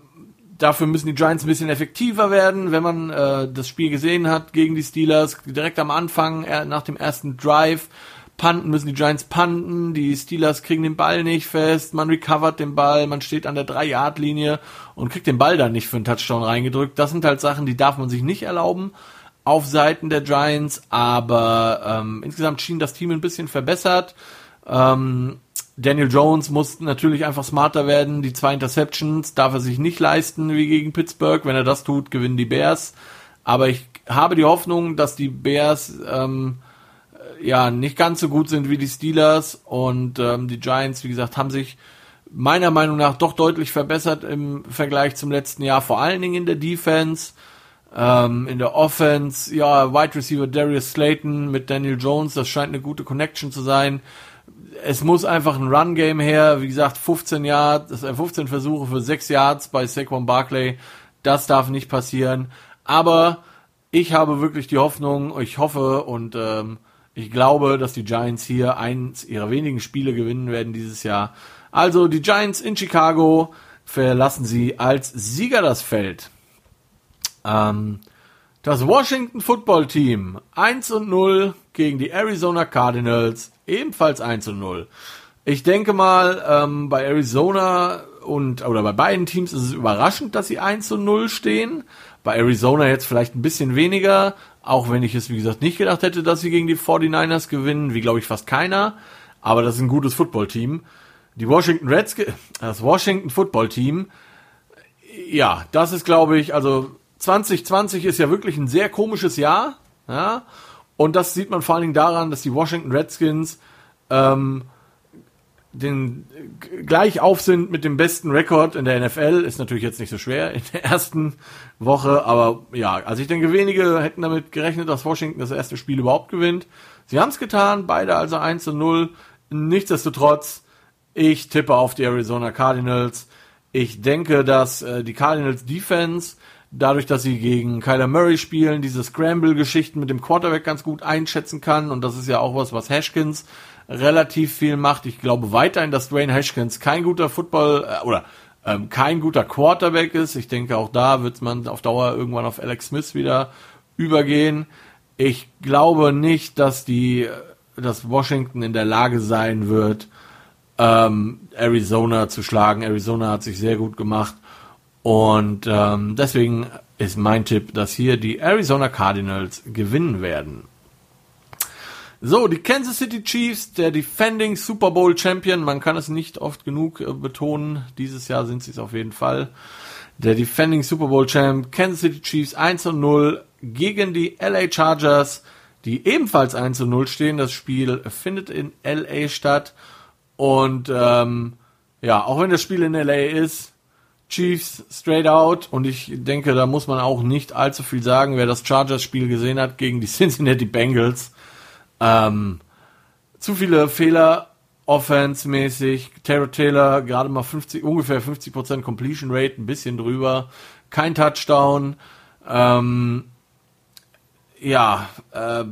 dafür müssen die Giants ein bisschen effektiver werden, wenn man äh, das Spiel gesehen hat gegen die Steelers. Direkt am Anfang, äh, nach dem ersten Drive, panten müssen die Giants panten. Die Steelers kriegen den Ball nicht fest. Man recovert den Ball. Man steht an der 3-Yard-Linie und kriegt den Ball dann nicht für einen Touchdown reingedrückt. Das sind halt Sachen, die darf man sich nicht erlauben auf Seiten der Giants, aber ähm, insgesamt schien das Team ein bisschen verbessert. Ähm, Daniel Jones muss natürlich einfach smarter werden. Die zwei Interceptions darf er sich nicht leisten wie gegen Pittsburgh. Wenn er das tut, gewinnen die Bears. Aber ich habe die Hoffnung, dass die Bears ähm, ja nicht ganz so gut sind wie die Steelers und ähm, die Giants, wie gesagt, haben sich meiner Meinung nach doch deutlich verbessert im Vergleich zum letzten Jahr, vor allen Dingen in der Defense. Ähm, in der Offense, ja, Wide Receiver Darius Slayton mit Daniel Jones, das scheint eine gute Connection zu sein. Es muss einfach ein Run-Game her. Wie gesagt, 15 Yards, 15 Versuche für 6 Yards bei Saquon Barkley. Das darf nicht passieren. Aber ich habe wirklich die Hoffnung, ich hoffe und ähm, ich glaube, dass die Giants hier eins ihrer wenigen Spiele gewinnen werden dieses Jahr. Also die Giants in Chicago verlassen sie als Sieger das Feld. Ähm, das Washington Football Team 1 und 0 gegen die Arizona Cardinals, ebenfalls 1 und 0. Ich denke mal, ähm, bei Arizona und oder bei beiden Teams ist es überraschend, dass sie 1 und 0 stehen. Bei Arizona jetzt vielleicht ein bisschen weniger, auch wenn ich es wie gesagt nicht gedacht hätte, dass sie gegen die 49ers gewinnen, wie glaube ich fast keiner. Aber das ist ein gutes Footballteam. Die Washington Redskins, das Washington Football Team, ja, das ist glaube ich, also 2020 ist ja wirklich ein sehr komisches Jahr, ja, und das sieht man vor allen Dingen daran, dass die Washington Redskins ähm, den gleich auf sind mit dem besten Rekord in der NFL. Ist natürlich jetzt nicht so schwer in der ersten Woche, aber ja, also ich denke, wenige hätten damit gerechnet, dass Washington das erste Spiel überhaupt gewinnt. Sie haben es getan, beide also 1 zu 0. Nichtsdestotrotz, ich tippe auf die Arizona Cardinals. Ich denke, dass äh, die Cardinals Defense dadurch, dass sie gegen Kyler Murray spielen, diese Scramble-Geschichten mit dem Quarterback ganz gut einschätzen kann. Und das ist ja auch was, was Hashkins relativ viel macht. Ich glaube weiterhin, dass Dwayne Hashkins kein guter Football äh, oder ähm, kein guter Quarterback ist. Ich denke, auch da wird man auf Dauer irgendwann auf Alex Smith wieder übergehen. Ich glaube nicht, dass die, dass Washington in der Lage sein wird, ähm, Arizona zu schlagen. Arizona hat sich sehr gut gemacht und ähm, deswegen ist mein Tipp, dass hier die Arizona Cardinals gewinnen werden. So, die Kansas City Chiefs, der Defending Super Bowl Champion, man kann es nicht oft genug äh, betonen, dieses Jahr sind sie es auf jeden Fall. Der Defending Super Bowl Champ Kansas City Chiefs 1 und 0 gegen die LA Chargers, die ebenfalls 1 und 0 stehen. Das Spiel findet in LA statt. Und ähm, ja, auch wenn das Spiel in LA ist, Chiefs straight out und ich denke, da muss man auch nicht allzu viel sagen, wer das Chargers-Spiel gesehen hat gegen die Cincinnati Bengals. Ähm, zu viele Fehler Offense-mäßig. Taylor Taylor gerade mal 50, ungefähr 50% Completion Rate, ein bisschen drüber. Kein Touchdown. Ähm, ja, äh,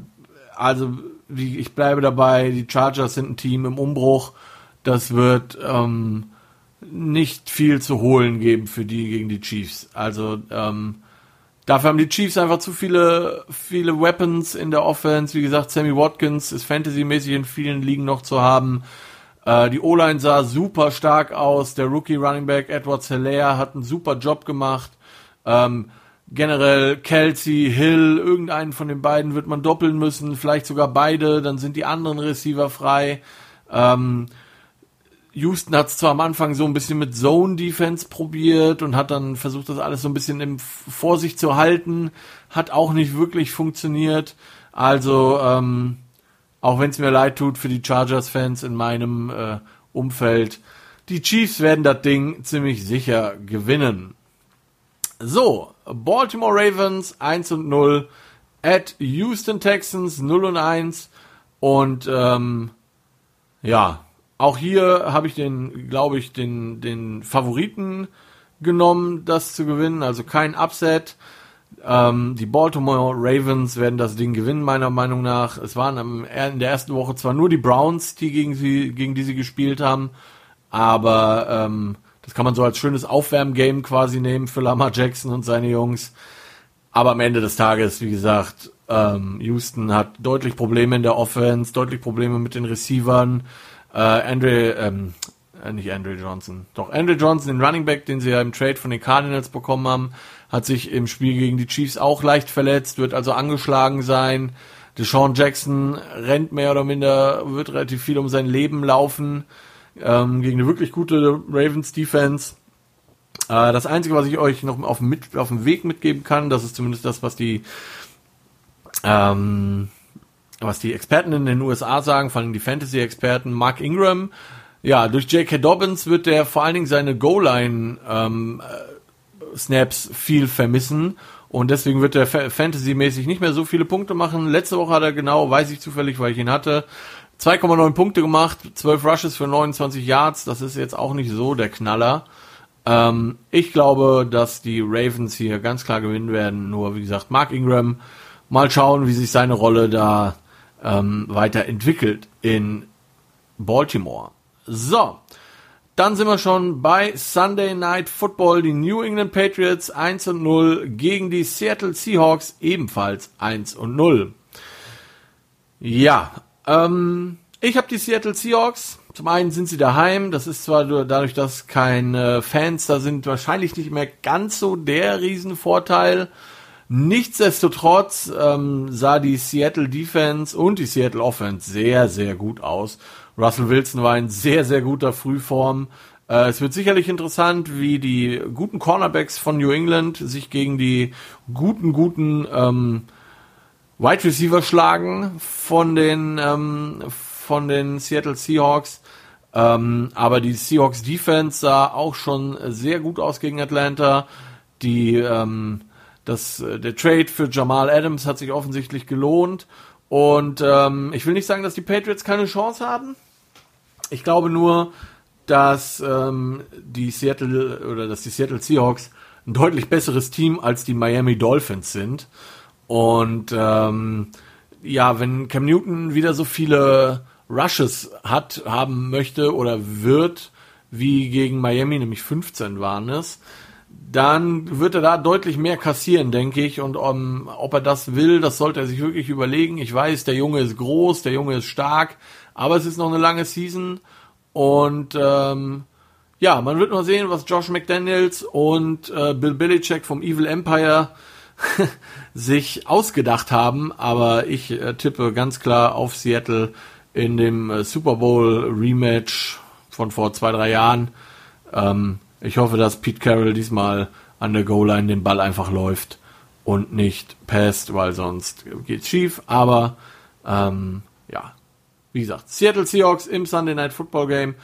also ich bleibe dabei, die Chargers sind ein Team im Umbruch. Das wird ähm, nicht viel zu holen geben für die gegen die Chiefs. Also ähm, dafür haben die Chiefs einfach zu viele, viele Weapons in der Offense. Wie gesagt, Sammy Watkins ist fantasymäßig in vielen Ligen noch zu haben. Äh, die O-Line sah super stark aus. Der Rookie Running Back Edward Hilaire hat einen super Job gemacht. Ähm, generell Kelsey, Hill, irgendeinen von den beiden wird man doppeln müssen, vielleicht sogar beide, dann sind die anderen Receiver frei. Ähm, Houston hat es zwar am Anfang so ein bisschen mit Zone Defense probiert und hat dann versucht, das alles so ein bisschen im Vorsicht zu halten, hat auch nicht wirklich funktioniert. Also ähm, auch wenn es mir leid tut für die Chargers-Fans in meinem äh, Umfeld, die Chiefs werden das Ding ziemlich sicher gewinnen. So, Baltimore Ravens 1 und 0, at Houston Texans 0 und 1 und ähm, ja, auch hier habe ich den, glaube ich, den, den Favoriten genommen, das zu gewinnen, also kein Upset. Ähm, die Baltimore Ravens werden das Ding gewinnen, meiner Meinung nach. Es waren am, in der ersten Woche zwar nur die Browns, die gegen sie, gegen die sie gespielt haben, aber ähm, das kann man so als schönes Aufwärmgame quasi nehmen für Lamar Jackson und seine Jungs. Aber am Ende des Tages, wie gesagt, ähm, Houston hat deutlich Probleme in der Offense, deutlich Probleme mit den Receivern. Äh, Andre, ähm, äh, nicht Andre Johnson, doch Andre Johnson, den Running Back, den sie ja im Trade von den Cardinals bekommen haben, hat sich im Spiel gegen die Chiefs auch leicht verletzt, wird also angeschlagen sein. Deshaun Jackson rennt mehr oder minder, wird relativ viel um sein Leben laufen ähm, gegen eine wirklich gute Ravens Defense. Äh, das Einzige, was ich euch noch auf mit, auf dem Weg mitgeben kann, das ist zumindest das, was die ähm, was die Experten in den USA sagen, vor allem die Fantasy-Experten, Mark Ingram, ja, durch J.K. Dobbins wird der vor allen Dingen seine Goal-Line ähm, äh, viel vermissen und deswegen wird er Fantasy-mäßig nicht mehr so viele Punkte machen. Letzte Woche hat er genau, weiß ich zufällig, weil ich ihn hatte, 2,9 Punkte gemacht, 12 Rushes für 29 Yards, das ist jetzt auch nicht so der Knaller. Ähm, ich glaube, dass die Ravens hier ganz klar gewinnen werden. Nur, wie gesagt, Mark Ingram, mal schauen, wie sich seine Rolle da ähm, weiterentwickelt in Baltimore. So, dann sind wir schon bei Sunday Night Football. Die New England Patriots 1 und 0 gegen die Seattle Seahawks ebenfalls 1 und 0. Ja, ähm, ich habe die Seattle Seahawks. Zum einen sind sie daheim. Das ist zwar dadurch, dass keine Fans da sind, wahrscheinlich nicht mehr ganz so der Riesenvorteil. Nichtsdestotrotz ähm, sah die Seattle Defense und die Seattle Offense sehr, sehr gut aus. Russell Wilson war in sehr, sehr guter Frühform. Äh, es wird sicherlich interessant, wie die guten Cornerbacks von New England sich gegen die guten, guten ähm, Wide Receiver schlagen von den, ähm, von den Seattle Seahawks. Ähm, aber die Seahawks Defense sah auch schon sehr gut aus gegen Atlanta. Die, ähm, das, äh, der Trade für Jamal Adams hat sich offensichtlich gelohnt. Und ähm, ich will nicht sagen, dass die Patriots keine Chance haben. Ich glaube nur, dass ähm, die Seattle oder dass die Seattle Seahawks ein deutlich besseres Team als die Miami Dolphins sind. Und ähm, ja, wenn Cam Newton wieder so viele Rushes hat, haben möchte oder wird, wie gegen Miami, nämlich 15 waren es, dann wird er da deutlich mehr kassieren, denke ich. Und um, ob er das will, das sollte er sich wirklich überlegen. Ich weiß, der Junge ist groß, der Junge ist stark, aber es ist noch eine lange Season. Und ähm, ja, man wird mal sehen, was Josh McDaniels und äh, Bill Belichick vom Evil Empire sich ausgedacht haben, aber ich äh, tippe ganz klar auf Seattle in dem äh, Super Bowl Rematch von vor zwei, drei Jahren. Ähm, ich hoffe, dass Pete Carroll diesmal an der Goal-Line den Ball einfach läuft und nicht passt, weil sonst geht's schief. Aber ähm, ja, wie gesagt, Seattle Seahawks im Sunday Night Football Game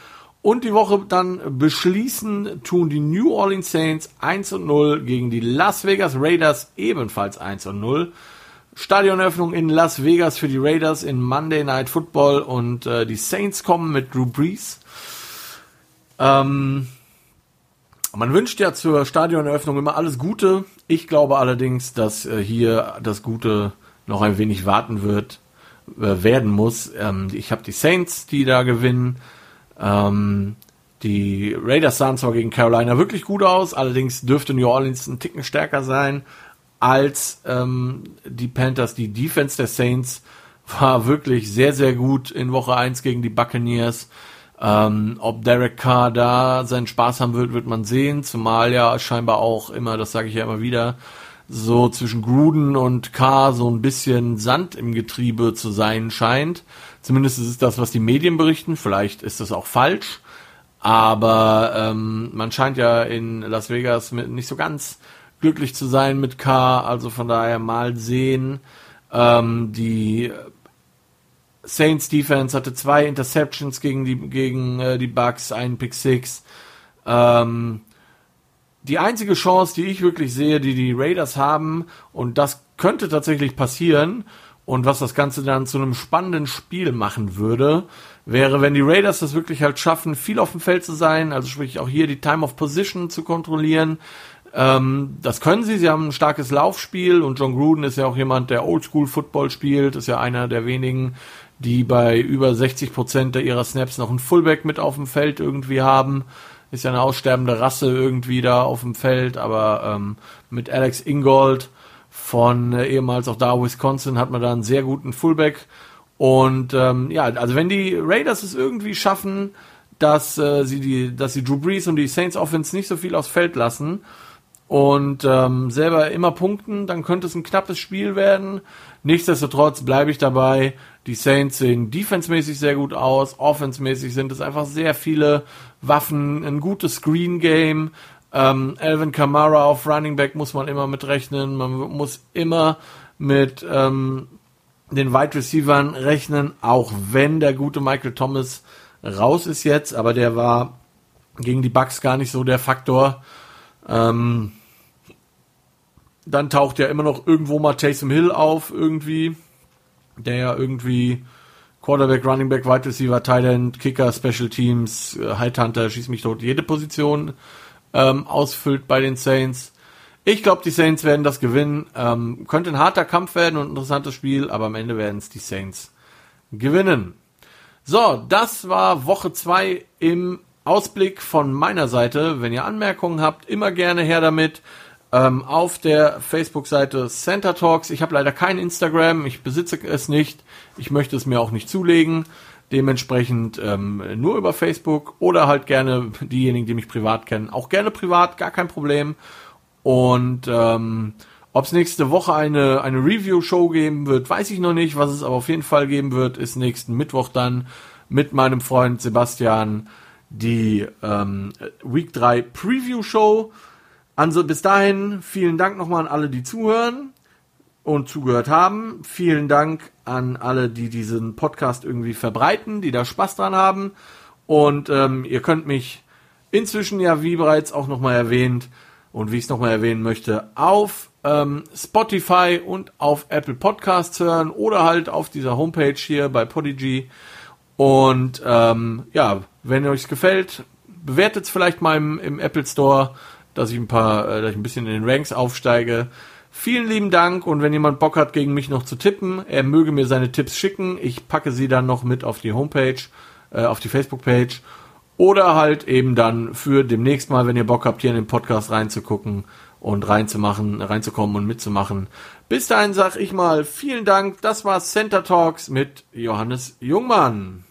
und die Woche dann beschließen tun die New Orleans Saints 1 und 0 gegen die Las Vegas Raiders ebenfalls 1 und 0. Stadioneröffnung in Las Vegas für die Raiders in Monday Night Football und äh, die Saints kommen mit Drew Brees. Ähm, man wünscht ja zur Stadioneröffnung immer alles Gute. Ich glaube allerdings, dass äh, hier das Gute noch ein wenig warten wird, äh, werden muss. Ähm, ich habe die Saints, die da gewinnen. Ähm, die Raiders sahen zwar gegen Carolina wirklich gut aus, allerdings dürfte New Orleans ein Ticken stärker sein als ähm, die Panthers. Die Defense der Saints war wirklich sehr, sehr gut in Woche 1 gegen die Buccaneers. Ähm, ob Derek Carr da seinen Spaß haben wird, wird man sehen. Zumal ja scheinbar auch immer, das sage ich ja immer wieder, so zwischen Gruden und Carr so ein bisschen Sand im Getriebe zu sein scheint. Zumindest ist es das, was die Medien berichten. Vielleicht ist das auch falsch. Aber ähm, man scheint ja in Las Vegas mit nicht so ganz glücklich zu sein mit K. Also von daher mal sehen. Ähm, die Saints Defense hatte zwei Interceptions gegen die gegen äh, die Bucks, einen Pick Six. Ähm, die einzige Chance, die ich wirklich sehe, die die Raiders haben, und das könnte tatsächlich passieren, und was das Ganze dann zu einem spannenden Spiel machen würde, wäre, wenn die Raiders das wirklich halt schaffen, viel auf dem Feld zu sein, also sprich auch hier die Time of Position zu kontrollieren, ähm, das können sie. Sie haben ein starkes Laufspiel und John Gruden ist ja auch jemand, der Oldschool Football spielt. Ist ja einer der wenigen, die bei über 60 Prozent ihrer Snaps noch einen Fullback mit auf dem Feld irgendwie haben. Ist ja eine aussterbende Rasse irgendwie da auf dem Feld, aber ähm, mit Alex Ingold von äh, ehemals auch da Wisconsin hat man da einen sehr guten Fullback. Und ähm, ja, also wenn die Raiders es irgendwie schaffen, dass äh, sie die, dass sie Drew Brees und die Saints Offense nicht so viel aufs Feld lassen, und ähm, selber immer punkten, dann könnte es ein knappes Spiel werden. Nichtsdestotrotz bleibe ich dabei. Die Saints sehen defensemäßig sehr gut aus, offensemäßig sind es einfach sehr viele Waffen, ein gutes Screen Game. Ähm, Alvin Kamara auf Running Back muss man immer mitrechnen. Man muss immer mit ähm, den Wide Receivern rechnen, auch wenn der gute Michael Thomas raus ist jetzt, aber der war gegen die Bucks gar nicht so der Faktor. Ähm, dann taucht ja immer noch irgendwo mal Taysom Hill auf, irgendwie, der ja irgendwie Quarterback, Running Back, Wide Receiver, Tight End, Kicker, Special Teams, äh, Hunter, schieß mich tot, jede Position ähm, ausfüllt bei den Saints. Ich glaube, die Saints werden das gewinnen. Ähm, könnte ein harter Kampf werden und ein interessantes Spiel, aber am Ende werden es die Saints gewinnen. So, das war Woche 2 im Ausblick von meiner Seite. Wenn ihr Anmerkungen habt, immer gerne her damit ähm, auf der Facebook-Seite Center Talks. Ich habe leider kein Instagram, ich besitze es nicht. Ich möchte es mir auch nicht zulegen. Dementsprechend ähm, nur über Facebook oder halt gerne diejenigen, die mich privat kennen, auch gerne privat, gar kein Problem. Und ähm, ob es nächste Woche eine, eine Review-Show geben wird, weiß ich noch nicht. Was es aber auf jeden Fall geben wird, ist nächsten Mittwoch dann mit meinem Freund Sebastian die ähm, Week 3 Preview-Show. Also bis dahin, vielen Dank nochmal an alle, die zuhören und zugehört haben. Vielen Dank an alle, die diesen Podcast irgendwie verbreiten, die da Spaß dran haben. Und ähm, ihr könnt mich inzwischen ja, wie bereits auch nochmal erwähnt und wie ich es nochmal erwähnen möchte, auf ähm, Spotify und auf Apple Podcasts hören oder halt auf dieser Homepage hier bei Podigy. Und ähm, ja, wenn euch gefällt, bewertet es vielleicht mal im, im Apple Store dass ich ein paar, äh, dass ich ein bisschen in den Ranks aufsteige. Vielen lieben Dank und wenn jemand Bock hat, gegen mich noch zu tippen, er möge mir seine Tipps schicken. Ich packe sie dann noch mit auf die Homepage, äh, auf die Facebook-Page oder halt eben dann für demnächst mal, wenn ihr Bock habt, hier in den Podcast reinzugucken und reinzumachen, reinzukommen und mitzumachen. Bis dahin sag ich mal vielen Dank. Das war Center Talks mit Johannes Jungmann.